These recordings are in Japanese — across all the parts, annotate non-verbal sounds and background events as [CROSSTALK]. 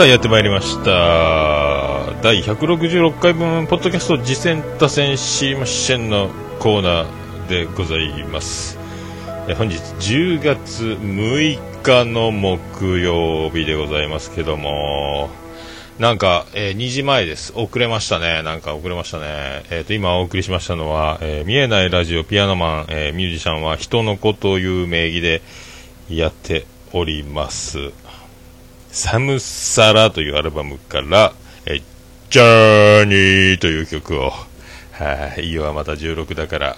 さあやってまいりました。第166回分ポッドキャスト実践打線知りませんのコーナーでございます。え本日10月6日の木曜日でございますけども。なんか、えー2時前です。遅れましたね。なんか遅れましたね。えっ、と今お送りしましたのは、えー見えないラジオピアノマン、えーミュージシャンは人の子という名義でやっております。サムサラというアルバムから、えージャーニーという曲を、はい、いよはまた16だから、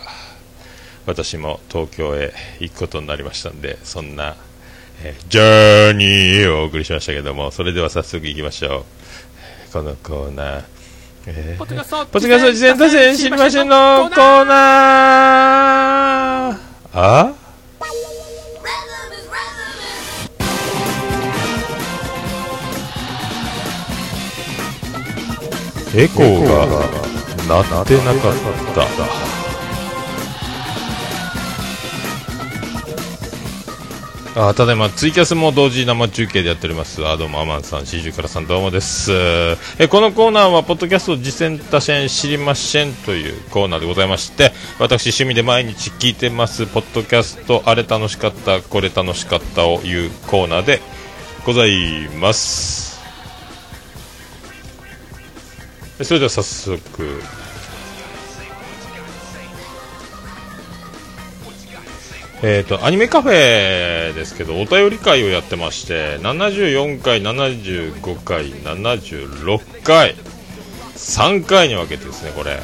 私も東京へ行くことになりましたんで、そんな、えージャーニーをお送りしましたけども、それでは早速行きましょう。このコーナー、えーポッドキャストポッドキャスト事前達成知りませんのコーナー。あ？エコーが鳴ってなかった。あただいまツイキャスも同時生中継でやっております。あどうもアマンさん四十からさんどうもです。えこのコーナーはポッドキャスト実践多線知りませんというコーナーでございまして私趣味で毎日聞いてます。ポッドキャストあれ楽しかったこれ楽しかったをいうコーナーでございます。それでは早速。えー、とアニメカフェですけどお便り会をやってまして74回、75回、76回3回に分けてですねこれ。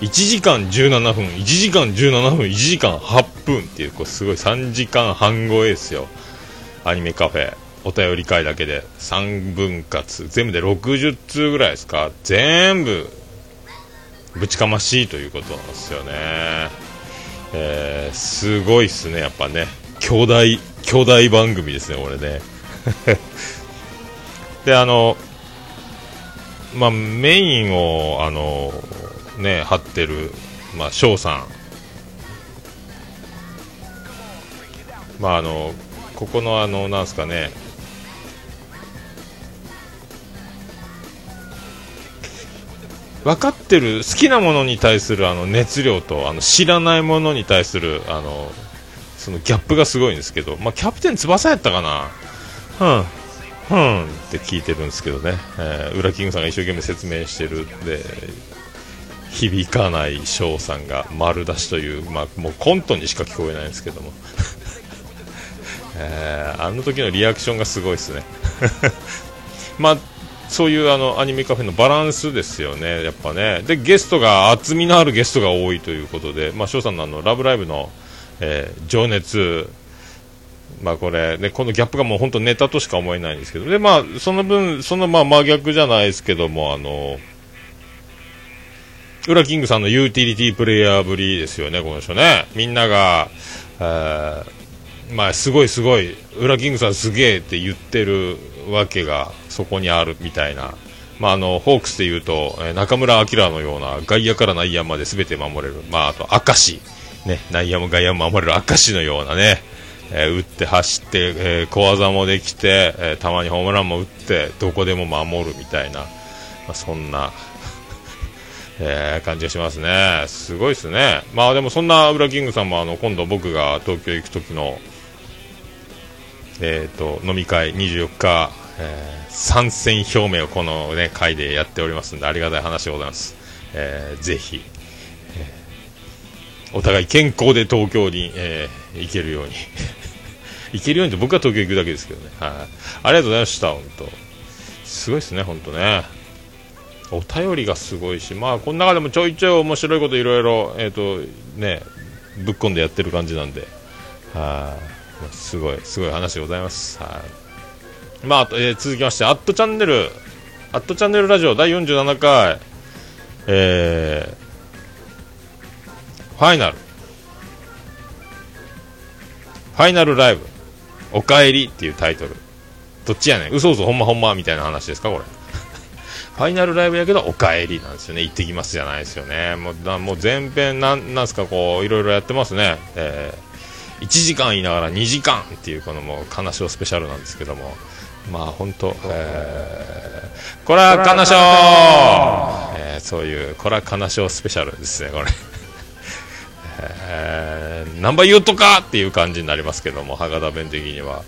1時間17分1時間17分1時間8分っていうこうすごい3時間半超えですよ。アニメカフェ。お便り会だけで。3分割。全部で60通ぐらいですか。全部。ぶちかましいということなんですよね。えーすごいっすね、やっぱね、兄弟、兄弟番組ですね、これね。[LAUGHS] で、あの、まあ、メインを、あの、ね、張ってる、まあ、翔さん。まあ、あの、ここの、あの、なんすかね、分かってる好きなものに対するあの熱量とあの知らないものに対するあのそのギャップがすごいんですけど、まあ、キャプテン翼やったかな、うん、うん。って聞いてるんですけどね、えー、ウラキングさんが一生懸命説明してるで響かない翔さんが丸出しという、まあ、もうコントにしか聞こえないんですけども、[LAUGHS] えーあの時のリアクションがすごいですね。[LAUGHS] まあそういうあのアニメカフェのバランスですよね、やっぱね。で、ゲストが、厚みのあるゲストが多いということで、まあ、翔さんのあの、ラブライブの、えー情熱、まあこれ、ね、このギャップがもう本当ネタとしか思えないんですけど、で、まあ、その分、そのまあ真逆じゃないですけども、あの、ウラキングさんのユーティリティプレイヤーぶりですよね、この人ね。みんなが、えーまあ、すごいすごい、ウラキングさんすげえって言ってるわけがそこにあるみたいな、まあ、あのホークスでいうと、えー中村晃のような外野から内野まで全て守れる、まあ、あと明石、ね、内野も外野も守れる。明石のようなね、えー打って走って、えー小技もできて、えーたまにホームランも打ってどこでも守るみたいな、まあ、そんな。[LAUGHS] えー感じがしますね、すごいですね、まあでもそんなウラキングさんもあの今度僕が東京行く時の、えー、と飲み会24日、えー参戦表明をこの、ね、会でやっておりますのでありがたい話でございます、えーぜひ、えーお互い健康で東京に、えー行けるように。[LAUGHS] 行けるようにって僕は東京行くだけですけどね、はい、ありがとうございました、本当。すごいですね、本当ね。お便りがすごいし、まあ、この中でもちょいちょい面白いこといろいろ、えっ、と、ね、ぶっこんでやってる感じなんで、はい、すごい、すごい話でございます。はい。まあ、えー続きまして、アットチャンネル、アットチャンネルラジオ第47回、えー、ファイナル、ファイナルライブ、おかえりっていうタイトル。どっちやねん、嘘嘘ほんまほんまみたいな話ですか、これ。[LAUGHS] ファイナルライブやけど、お帰りなんですよね。行ってきますじゃないですよね。もう、もう前編、なん、なんすか、こう、いろいろやってますね。えー、1時間言いながら2時間っていう、このもう、悲しおスペシャルなんですけども、まあ本当、えー、これは金賞、えー、そういうこれは金賞スペシャルですねこれ。えー、何倍言うとかっていう感じになりますけども博多弁的には。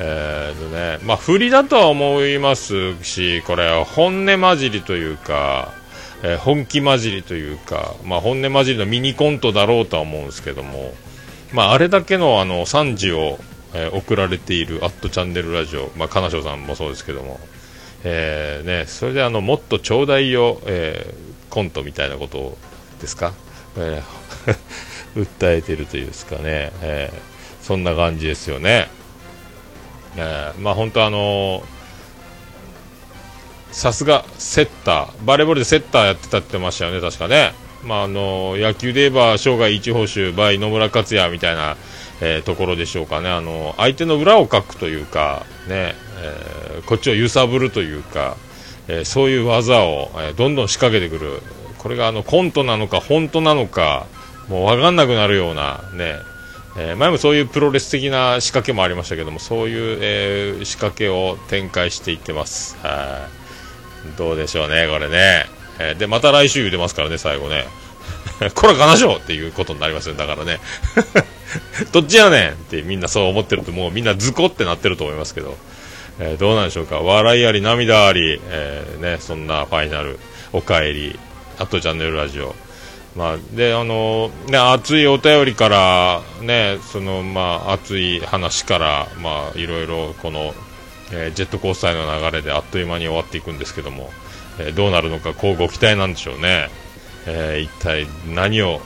えーねまあ、振りだとは思いますしこれ本音混じりというか、えー、本気混じりというか、まあ、本音混じりのミニコントだろうとは思うんですけども、まあ、あれだけのあの賛辞をえー、送られている「アットチャンネルラジオ」まあ、金賞さんもそうですけども、えーね、それであのもっとちょうだいよ、えー、コントみたいなことですか、えー、[LAUGHS] 訴えてるというですかね、えー、そんな感じですよね。えー、まあ本当あのさすがセッター。バレーボールでセッターやってたってましたよね確かね。まああの野球で言えば生涯一報酬 by 野村克也みたいなえー、ところでしょうかね。あの相手の裏をかくというか、ねえー、こっちを揺さぶるというか、えー、そういう技を、えどんどん仕掛けてくる。これがあのコントなのか本当なのかもう分かんなくなるような、ねえ前もそういうプロレス的な仕掛けもありましたけどもそういう、え仕掛けを展開していってます。はい。どうでしょうねこれね、えでまた来週出ますからね最後ね。[LAUGHS] これかなしょうっていうことになりますよだからね。[LAUGHS] どっちやねんってみんなそう思ってるともうみんなズコってなってると思いますけど、えー、どうなんでしょうか。笑いあり涙あり、えー、ね、そんなファイナルおかえり。あとチャンネルラジオ。まあ、であのね、熱いお便りから、ね、そのまあ、熱い話から、まあ、いろいろこの、えー、ジェットコースターの流れであっという間に終わっていくんですけども、えー、どうなるのか交互期待なんでしょうね、えー、一体何を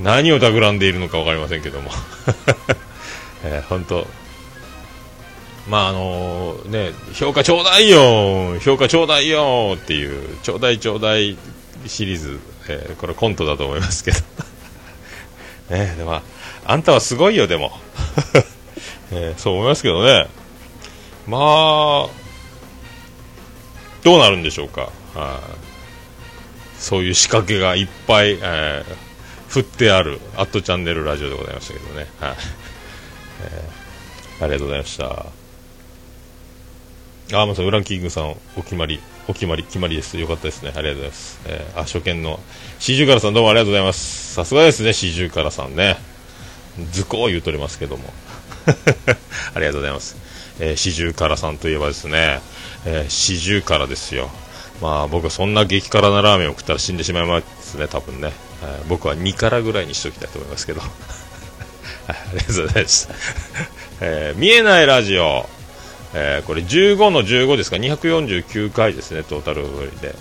何を企んでいるのか分かりませんけども、[LAUGHS] えー、本当まああの、ね、評価ちょうだいよ評価ちょうだいよっていうちょうだいちょうだいシリーズ、えー、これコントだと思いますけど。ね、[LAUGHS] でもあんたはすごいよでも、[LAUGHS] えー、そう思いますけどね。まあどうなるんでしょうか、そういう仕掛けがいっぱい、えー振ってある、アットチャンネルラジオでございましたけどね。はい。えー、ありがとうございました。あ、まさん、ウランキングさん、お決まり、お決まり、決まりです。よかったですね。ありがとうございます。えー、あ、初見の、四十からさん、どうもありがとうございます。さすがですね、四十からさんね。図工言うとりますけども。[LAUGHS] ありがとうございます。えー、四十からさんといえばですね、えー、四十からですよ。まあ僕はそんな激辛なラーメンを食ったら死んでしまいますね、多分ね。僕は2辛ぐらいにしておきたいと思いますけど。[LAUGHS] ありがとうございました。えー、見えないラジオ。えー、これ15の15ですか、249回ですね、トータルで。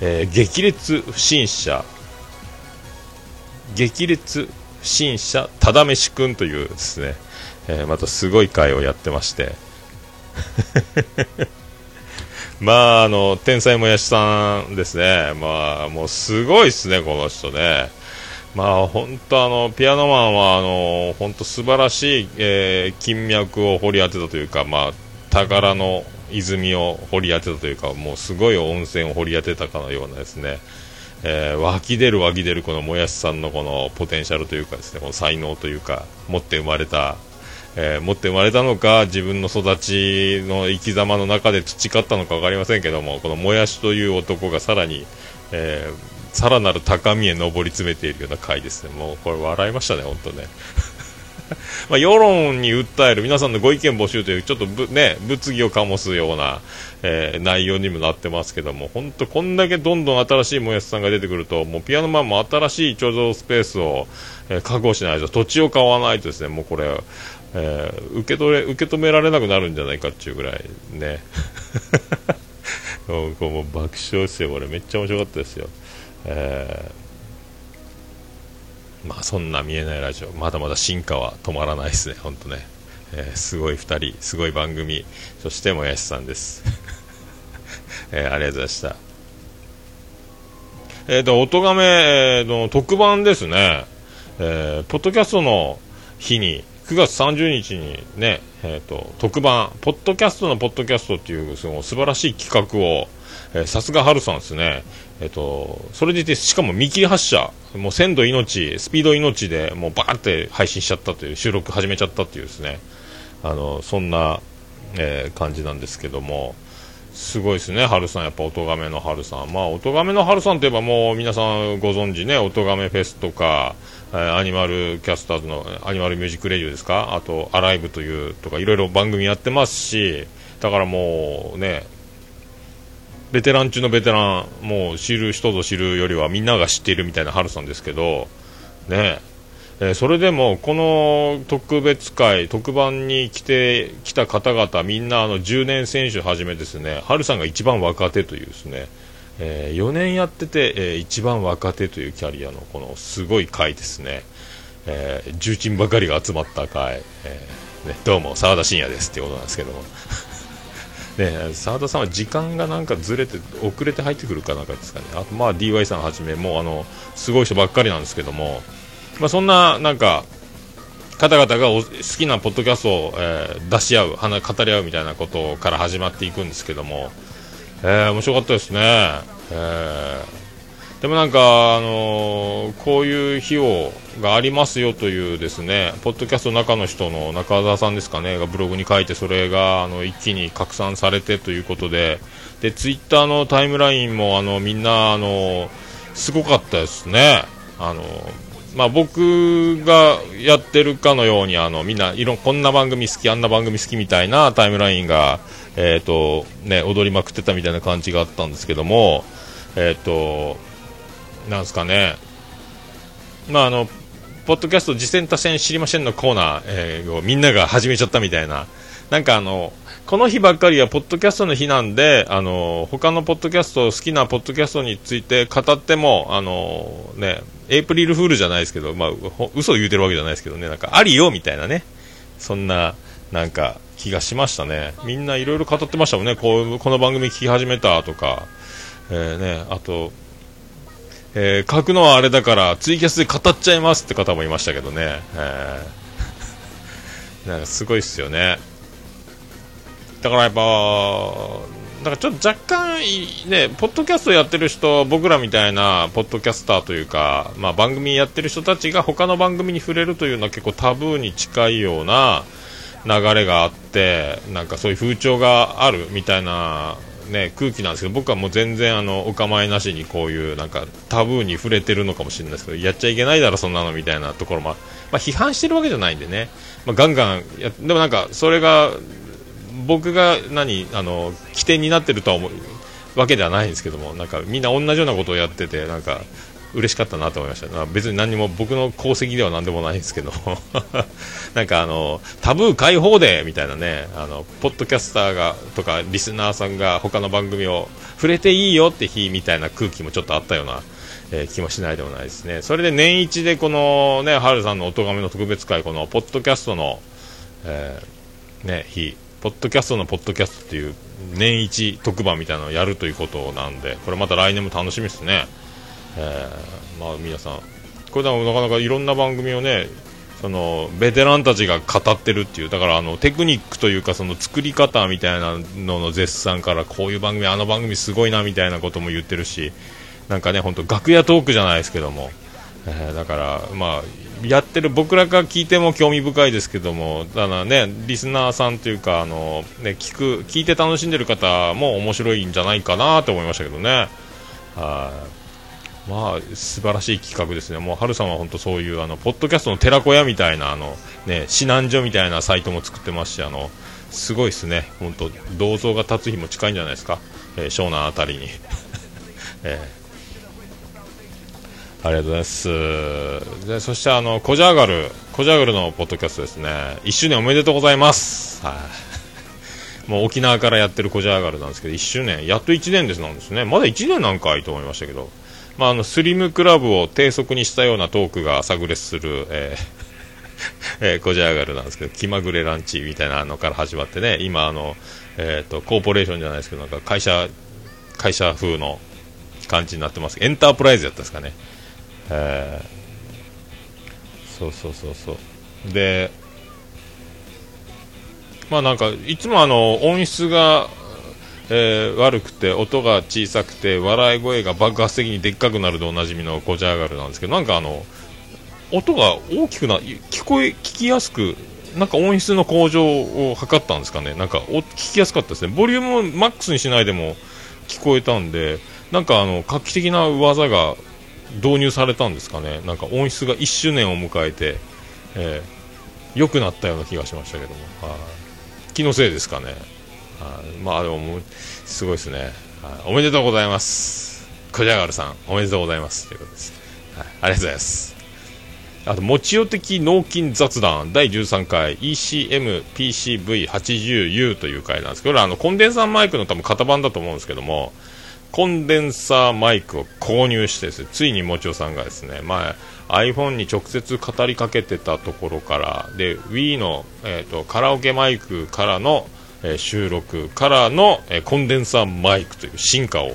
えー、激烈不審者、激烈不審者、ただめし君というですね、えー、またすごい回をやってまして。まあ、あの、天才もやしさんですね。まあ、もうすごいっすね、この人ね。まあ、本当あの、ピアノマンは、あの、本当素晴らしい、えー、金脈を掘り当てたというか、まあ、宝の泉を掘り当てたというか、もうすごい温泉を掘り当てたかのようなですね、えー、湧き出る湧き出るこのもやしさんのこのポテンシャルというかですね、この才能というか、持って生まれたえー、持って生まれたのか自分の育ちの生き様の中で培ったのか分かりませんけどもこのもやしという男がさらに、えー、さらなる高みへ上り詰めているような回ですねもうこれ笑いましたね、本当ね。[LAUGHS] まあ、世論に訴える皆さんのご意見募集というちょっとぶ、ね、物議を醸すような、えー、内容にもなってますけども本当こんだけどんどん新しいもやしさんが出てくるともうピアノマンも新しい貯蔵スペースを、えー、確保しないと土地を買わないとですねもうこれえー、受け取れ受け止められなくなるんじゃないかっていうぐらいね。[LAUGHS] もうもう爆笑ですよ、これ。めっちゃ面白かったですよ、えー、まあそんな見えないラジオ。まだまだ進化は止まらないですね、本当ね、えー、すごい2人、すごい番組、そしてもやしさんです、[LAUGHS] えー、ありがとうございました。えーと、音がめの特番ですね、えー、ポッドキャストの日に、9月30日にね、えーと、特番、ポッドキャストのポッドキャストっていうその素晴らしい企画を、え、さすがハルさんですね、えーと、それでいて、しかも見切り発車、もう鮮度命、スピード命でもうバーって配信しちゃったという、収録始めちゃったっていうですね、あのそんなえー、感じなんですけども、すごいですね、春さん、やっぱ音亀の春さん、まあ、音亀の春さんといえば、もう皆さんご存知ね、音亀フェスとか、アニマルキャスターズのアニマルミュージックレディオですか、あと、アライブというとか、いろいろ番組やってますし、だからもうね、ベテラン中のベテラン、もう知る人ぞ知るよりはみんなが知っているみたいな春さんですけど、ね。えー、それでもこの特別会、特番に来てきた方々、みんなあの10年選手はじめですね、春さんが一番若手というですね、えー、4年やってて、えー、一番若手というキャリアのこのすごい会ですね、えー、重鎮ばかりが集まった会、えーね、どうも澤田信也ですっていうことなんですけども。[LAUGHS] ね、澤田さんは時間がなんかずれて遅れて入ってくるかなんかですかね、あとまあ DY さんはじめ、もうあのすごい人ばっかりなんですけども、まあ、そんななんか方々がお好きなポッドキャストを、えー、出し合う、語り合うみたいなことから始まっていくんですけども、えー、面白かったですね。えー、でもなんか、あのー、こういう費用がありますよというですね、ポッドキャストの中の人の中澤さんですかね、がブログに書いて、それがあの一気に拡散されてということで、で、ツイッターのタイムラインもあのみんな、あのすごかったですね。あのまあ、僕がやってるかのようにあのみんないろこんな番組好きあんな番組好きみたいなタイムラインが、えーとね、踊りまくってたみたいな感じがあったんですけども、えーと、なんすかね、まあ、あのポッドキャスト次戦多戦知りませんのコーナー、えー、をみんなが始めちゃったみたいな、なんかあのこの日ばっかりはポッドキャストの日なんで、あの他のポッドキャスト、好きなポッドキャストについて語っても、あのね、エイプリルフールじゃないですけど、まあ、嘘を言うてるわけじゃないですけどね、なんかありよみたいなね、そんな、なんか気がしましたね。みんないろいろ語ってましたもんね、こうこの番組聞き始めたとか、えー、ね、あと、えー、書くのはあれだからツイキャスで語っちゃいますって方もいましたけどね、えー、[LAUGHS] なんかすごいっすよね。だからやっぱ、だからちょっと若干、ね、ポッドキャストやってる人、僕らみたいなポッドキャスターというか、まあ、番組やってる人たちが他の番組に触れるというのは結構タブーに近いような流れがあって、なんかそういう風潮があるみたいな、ね、空気なんですけど、僕はもう全然あのお構いなしにこういうなんかタブーに触れてるのかもしれないですけど、やっちゃいけないだろ、そんなのみたいなところも、まあ、批判してるわけじゃないんでね、まあ、ガンガンや、でもなんかそれが僕が何あの起点になってるとは思うわけではないんですけどもなんかみんな同じようなことをやっててなんか嬉しかったなと思いました。別に何も僕の功績では何でもないんですけど。[LAUGHS] なんかあのタブー解放デーみたいなねあのポッドキャスターがとかリスナーさんが他の番組を触れていいよって日みたいな空気もちょっとあったような、えー、気もしないでもないですね。それで年一でこのね春さんのお咎めの特別会このポッドキャストの、えー、ね日ポッドキャストのポッドキャストっていう年一特番みたいなのをやるということなんで、これまた来年も楽しみですね。えー、まあ皆さん、これでもなかなかいろんな番組をね、そのベテランたちが語ってるっていう、だからあのテクニックというかその作り方みたいなのの絶賛からこういう番組、あの番組すごいなみたいなことも言ってるし、なんかね、本当楽屋トークじゃないですけども、えー、だからまあやってる僕らが聞いても興味深いですけども、だね、リスナーさんというか、あの、ね、聞く、聞いて楽しんでる方も面白いんじゃないかなと思いましたけどね。はい。まあ、素晴らしい企画ですね。もう、春さんは本当そういう、あの、ポッドキャストの寺子屋みたいな、あの、ね、指南所みたいなサイトも作ってますし、あの、すごいですね。本当銅像が立つ日も近いんじゃないですか。えー、湘南あたりに。[LAUGHS] えーありがとうございます。でそしてあのコジャーガル、コジャーガルのポッドキャストですね。1周年おめでとうございます。はい。もう沖縄からやってるコジャーガルなんですけど、1周年、やっと1年ですなんですね。まだ1年なんかいと思いましたけど、まあ、あのスリムクラブを低速にしたようなトークが炸裂する、えー [LAUGHS] えー、コジャーガルなんですけど、気まぐれランチみたいなのから始まってね、今あの、えーと、コーポレーションじゃないですけど、なんか会社、会社風の感じになってます。エンタープライズやったんですかね。えー、そうそうそうそうでまあなんかいつもあの音質が、えー、悪くて音が小さくて笑い声が爆発的にでっかくなるでおなじみのコジャーガルなんですけどなんかあの音が大きくな聞こえ聞きやすくなんか音質の向上を図ったんですかね、なんかお聞きやすかったですね、ボリュームをマックスにしないでも聞こえたんで、なんかあの画期的な技が導入されたんですかね、なんか音質が1周年を迎えて、えー、良くなったような気がしましたけども、気のせいですかね、はい、まあでももすごいですね、おめでとうございます、クジャガルさん、おめでとうございます。ということです、はい、ありがとうございます。あと、もちよ的脳筋雑談。第13回 ECMPCV80U という回なんですけど、あの、コンデンサーマイクの多分型番だと思うんですけども、コンデンサーマイクを購入してです、ね、ついにもちおさんがですね、まあ、iPhone に直接語りかけてたところから、で、Wii の、えーと、カラオケマイクからの、えー、収録からの、えー、コンデンサーマイクという進化を、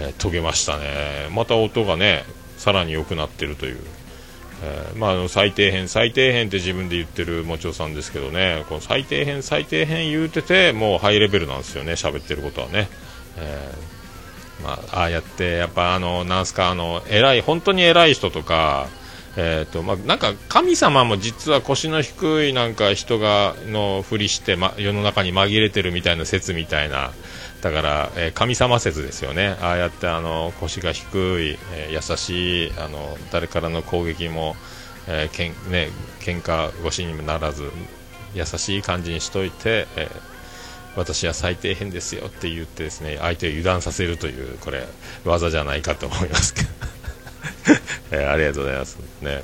えー、遂げましたね。また音がね、さらに良くなってるという。え、まあ、の最低編、最低編って自分で言ってるもちおさんですけどね、この最低編、最低編言うてて、もうハイレベルなんですよね、喋ってることはね。えまあ、ああやってやっぱあのなんすかあの偉い本当に偉い人とかえーとまあ、なんか神様も実は腰の低いなんか人がのふりして、ま、世の中に紛れてるみたいな説みたいなだから、えー、神様説ですよね。ああやってあの腰が低い、えー、優しいあの誰からの攻撃も、えーけんね喧嘩腰にもならず優しい感じにしといて、えー私は最低変ですよって言ってですね相手を油断させるというこれ技じゃないかと思いますけど、[LAUGHS] えー、ありがとうございます。ね。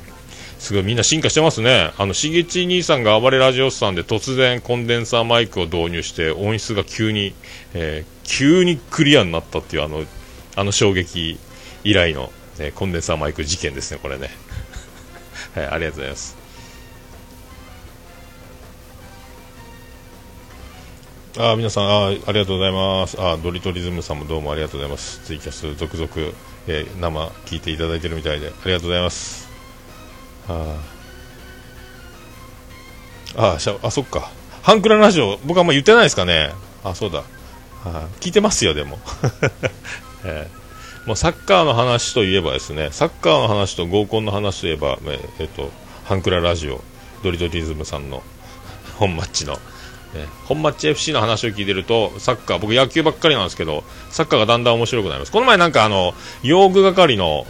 すごいみんな進化してますね。あのしげち兄さんが暴れラジオスさんで突然コンデンサーマイクを導入して音質が急に、えー、急にクリアになったっていうあのあの衝撃以来の、ね、コンデンサーマイク事件ですねこれね。[LAUGHS] はいありがとうございます。あ皆さんあありがとうございます。あドリトリズムさんもどうもありがとうございます。ツイキャス続々、えー、生聞いていただいてるみたいでありがとうございます。あああしゃあそっか。ハンクララジオ僕はあんま言ってないですかね。あそうだ。あ聞いてますよでも、[LAUGHS] えー、もうサッカーの話といえばですねサッカーの話と合コンの話といえば、えー、えー、とハンクララジオドリトリズムさんの本マッチのね、本町 FC の話を聞いてると、サッカー、僕野球ばっかりなんですけど、サッカーがだんだん面白くなります。この前なんかあの、用具係の、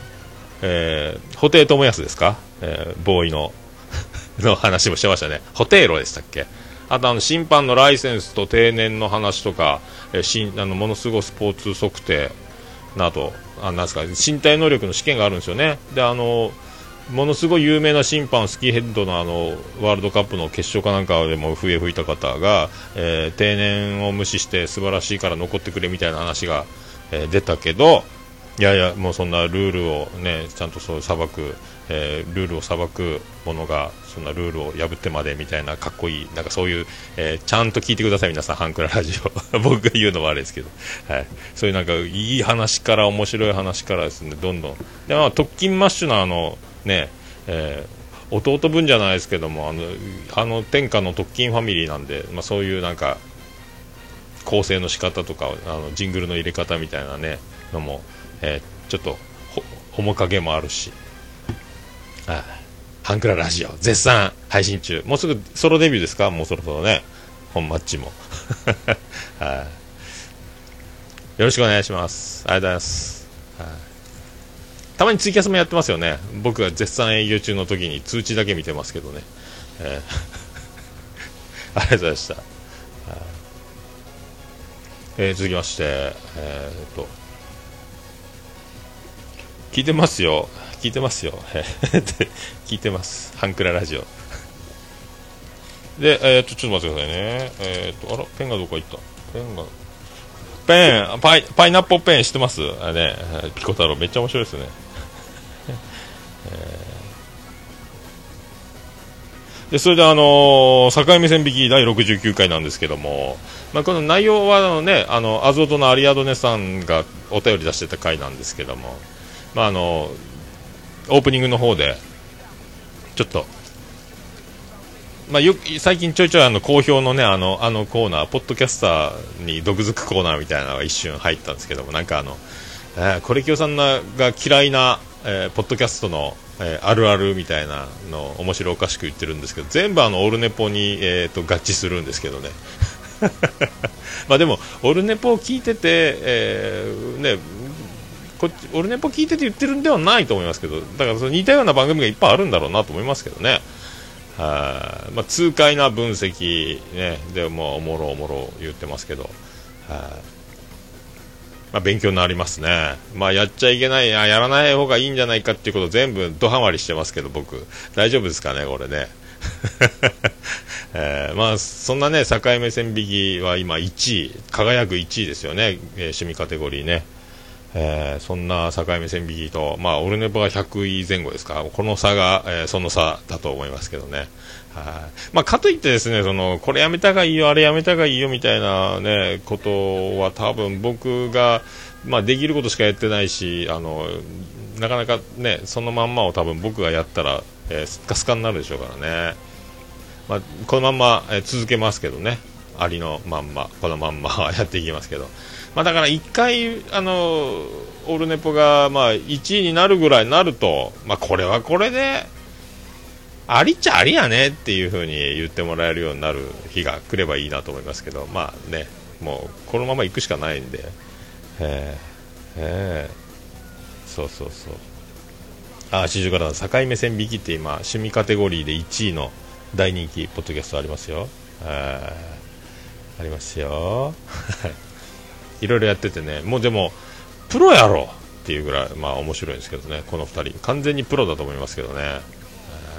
えー、布袋寅泰ですか、えー、ボーイの [LAUGHS] の話もしてましたね。ホテイロでしたっけ？あとあの、審判のライセンスと定年の話とか、えー、しあのものすごいスポーツ測定など、あなんすか、身体能力の試験があるんですよね。で、あのものすごい有名な審判、スキーヘッドのあのワールドカップの決勝かなんかでも笛吹いた方が、えー、定年を無視して素晴らしいから残ってくれみたいな話が、えー、出たけど、いやいや、もうそんなルールをね、ちゃんとそう裁く、えー、ルールを裁くものが、そんなルールを破ってまでみたいなかっこいい、なんかそういう、えー、ちゃんと聞いてください、皆さん、ハンクララジオ。[LAUGHS] 僕が言うのはあれですけど、はい。そういうなんかいい話から面白い話からですね、どんどん。で、まあ、特勤マッシュのあの、ねえー、弟分じゃないですけどもあのあの天下の特勤ファミリーなんで、まあ、そういうなんか構成の仕方とかあのジングルの入れ方みたいなねのも、えー、ちょっと面影もあるし、はい、ハンクララジオ絶賛配信中。もうすぐソロデビューですか？もうそろそろね。本マッチも、[LAUGHS] はい、よろしくお願いします。ありがとうございます、はい。たまにツイキャスもやってますよね。僕が絶賛営業中の時に通知だけ見てますけどね、えー、[LAUGHS] ありがとうございました、えー、続きまして、えー、っと。聞いてますよ。聞いてますよ。[LAUGHS] 聞いてます。ハンクララジオ。で、えー、っとちょっと待ってくださいね。えー、っとあらペンがどこか行った。ペンがペンパイパイナップルペン知ってます？あねピコ太郎。めっちゃ面白いですね。[LAUGHS] でそれで、あのー、境目線引き第69回なんですけども、まあ、この内容はあの、ね、あのアゾトのアリアドネさんがお便り出してた回なんですけども、まあ、あのオープニングの方でちょっと、まあ、よ最近ちょいちょいあの好評のねあのあのコーナーポッドキャスターに毒づくコーナーみたいなのが一瞬入ったんですけどもなんかあの、えー、コレキオさんが嫌いな、えー、ポッドキャストのえー、あるあるみたいなの面白おかしく言ってるんですけど全部あのオルネポに、えーと、合致するんですけどね。[LAUGHS] まあでもオルネポを聞いてて、えー、ねこっちオルネポ聞いてて言ってるんではないと思いますけどだからその似たような番組がいっぱいあるんだろうなと思いますけどね。はまあ、痛快な分析、ね、でもおもろおもろ言ってますけど。はまあ、勉強になりますね、まあ、やっちゃいけないや、やらない方がいいんじゃないかっていうこと全部どハマりしてますけど、僕、大丈夫ですかね、これね。[LAUGHS] えー、まあ、そんなね、境目線引きは今1位、輝く1位ですよね、えー、趣味カテゴリーね。えー、そんな境目線引きと、まあ、オルネポが100位前後ですか、この差が、えー、その差だと思いますけどね。はい。まあ、かといってですねそのこれやめたがいいよ、あれやめたがいいよみたいな、ね、ことは多分僕が、まあ、できることしかやってないしあのなかなか、ね、そのまんまを多分僕がやったら、えー、スカスカになるでしょうからね、まあ、このまんま、えー、続けますけどね。ありのまんまこのまんまやっていきますけど、まあ、だから1回あのオルネポが、まあ、1位になるぐらいになると、まあ、これはこれで。ありっちゃありやねっていう風に言ってもらえるようになる日が来ればいいなと思いますけど、まあね、もうこのまま行くしかないんで、えー、えー、そうそうそう。あ、四十から境目線引きって今、趣味カテゴリーで1位の大人気ポッドキャストありますよ。えー、ありますよ。いろいろやっててね、もうでも、プロやろっていうぐらい、まあ面白いんですけどね、この2人。完全にプロだと思いますけどね。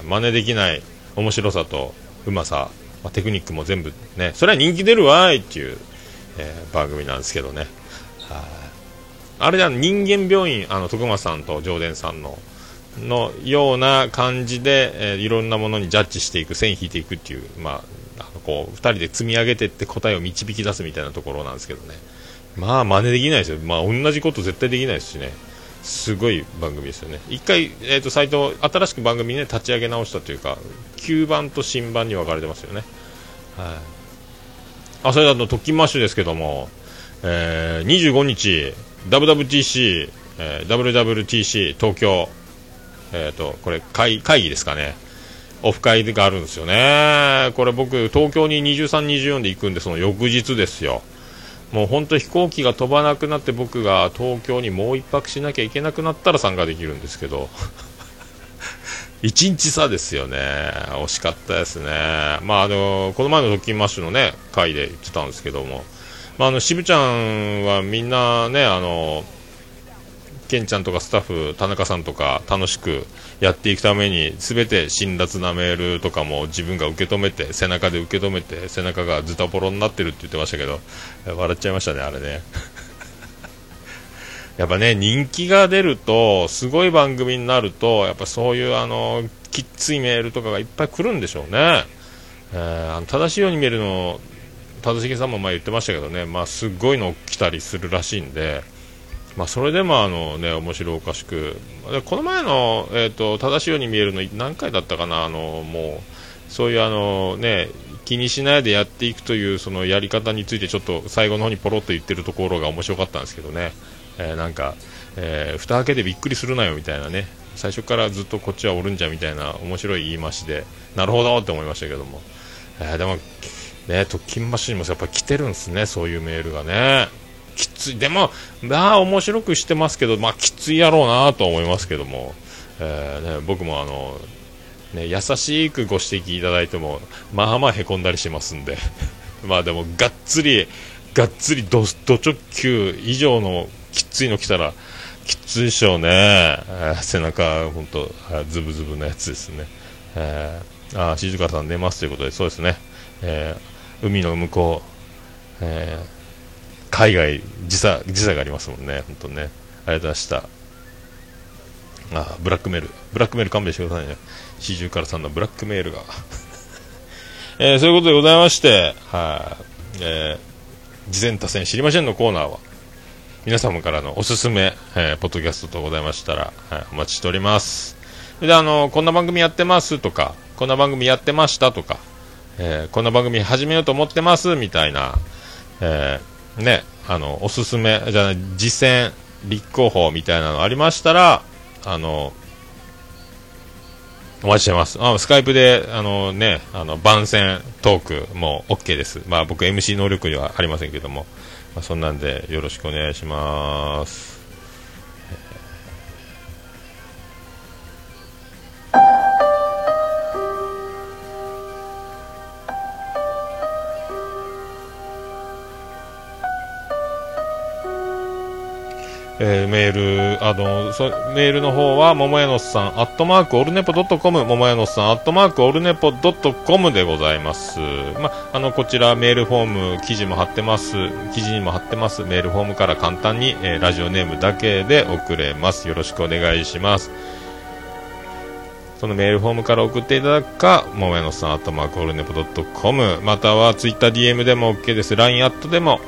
真似できない面白さとうまさ、まあ、テクニックも全部ねそれは人気出るわーいっていう、えー、番組なんですけどねあれじゃ人間病院あの徳松さんと上田さんののような感じで、えー、いろんなものにジャッジしていく線引いていくっていう、まあ、あのこう2人で積み上げていって答えを導き出すみたいなところなんですけどねまあ真似できないですよ、まあ、同じこと絶対できないですしね。すごい番組ですよね。一回、えーと、サイト新しく番組ね立ち上げ直したというか旧版と新版に分かれてますよね。はい。あそれだと特勤マッシュですけども、えー、25日 WWTC、えー、WWTC 東京。えっ、ー、とこれ会会議ですかね。オフ会があるんですよね。これ僕東京に23、24で行くんでその翌日ですよ。もう本当飛行機が飛ばなくなって僕が東京にもう1泊しなきゃいけなくなったら参加できるんですけど。[LAUGHS] 1日差ですよね。惜しかったですね。まああのこの前のドッキンマッシュのね回で言ってたんですけども。まああの渋ちゃんはみんなねあのケンちゃんとかスタッフ田中さんとか楽しくやっていくために全て辛辣なメールとかも自分が受け止めて背中で受け止めて背中がズタボロになってるって言ってましたけど [LAUGHS] 笑っちゃいましたね、あれね。[LAUGHS] やっぱね人気が出るとすごい番組になるとやっぱそういうあのきっついメールとかがいっぱい来るんでしょうね。えー、あの正しいように見えるの一茂さんも前言ってましたけどね、まあ、すごいの来たりするらしいんで。まあ、それでもあの、ね、面白おかしく。この前の、えーと、正しいように見えるの何回だったかな？あのもうそういうあの、ね、気にしないでやっていくというそのやり方についてちょっと最後の方にポロっと言ってるところが面白かったんですけどね、えー、なんか、えー、蓋開けてびっくりするなよみたいなね。最初からずっとこっちはおるんじゃみたいな面白い言い回しでなるほどって思いましたけども、えー、でもね特勤マシュにもやっぱ来てるんですねそういうメールがね。きつい、でも、まあ面白くしてますけど、まあきついやろうなと思いますけども、えーね、僕もあの、ね、優しくご指摘いただいても、まあまあへこんだりしますんで、[LAUGHS] まあでも、がっつり、がっつりドド直球以上のきついの来たら、きついでしょうね、えー、背中、本当、ズブズブのやつですね。えー、あ、静香さん寝ますということで、そうですね、えー、海の向こう、えー海外時差時差がありますもんね、本当ね。ありがとうございました。あブラックメール。ブラックメール勘弁してくださいね。四十からさんのブラックメールが。[LAUGHS] えー、そういうことでございまして、はい、えー、事前多戦知りませんのコーナーは、皆様からのおすすめ、えー、ポッドキャストとございましたら、はい、お待ちしております。で、あの、こんな番組やってますとか、こんな番組やってましたとか、えー、こんな番組始めようと思ってますみたいな、えー、ね、あの、おすすめ、じゃあ、実践、立候補みたいなのありましたら、あの、お待ちしてます。あスカイプで、あのね、あの、番宣トークも OK です。まあ僕 MC 能力にはありませんけども、まあ、そんなんでよろしくお願いします。えー、メール、あの、そメールの方は、桃屋のさん、アットマークオルネポドットコム、桃屋のすさん、アットマークオルネポドットコムでございます。ま、あの、こちらメールフォーム、記事も貼ってます、記事にも貼ってます、メールフォームから簡単に、えー、ラジオネームだけで送れます。よろしくお願いします。そのメールフォームから送っていただくか、桃屋のすさん、アットマークオルネポドットコム、またはツイッター DM でも OK です。LINE アットでも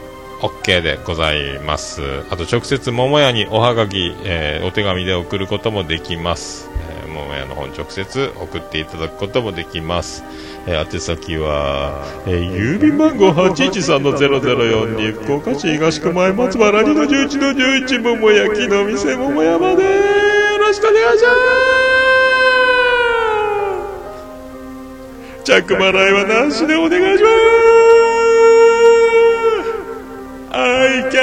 OK でございます。あと直接桃屋におはがき、えー、お手紙で送ることもできます。えー、桃屋の本直接送っていただくこともできます。えー、宛先は、えー、郵便番号813-0042福岡市東区前松原2の11の11桃焼きの店桃屋までよろしくお願いします着払いはなしでお願いしますI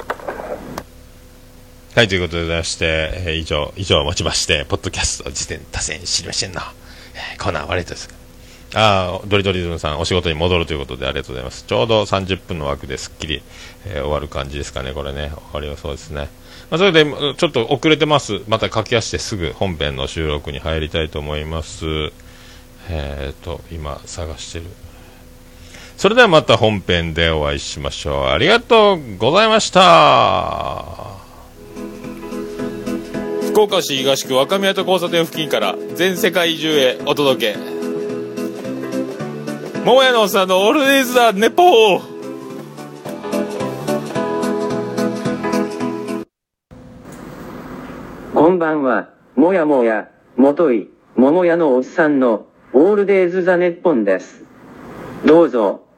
はい、ということでございまして、えー、以上、以上をもちまして、ポッドキャスト時点多戦知りませんの、えー、コーナー終わりです。ああ、ドリドリズムさん、お仕事に戻るということでありがとうございます。ちょうど30分の枠ですっきり、えー、終わる感じですかね、これね。終わりはそうですね。まあ、それで、ちょっと遅れてます。また駆け足してすぐ本編の収録に入りたいと思います。えっ、ー、と、今探してる。それではまた本編でお会いしましょう。ありがとうございました。福岡市東区若宮と交差点付近から全世界中へお届け桃屋のおっさんのオールディーズ・ザ・ネポーこんばんは、もやもや、もとい、桃屋のおっさんの、オールデイズ・ザ・ネッポンです。どうぞ。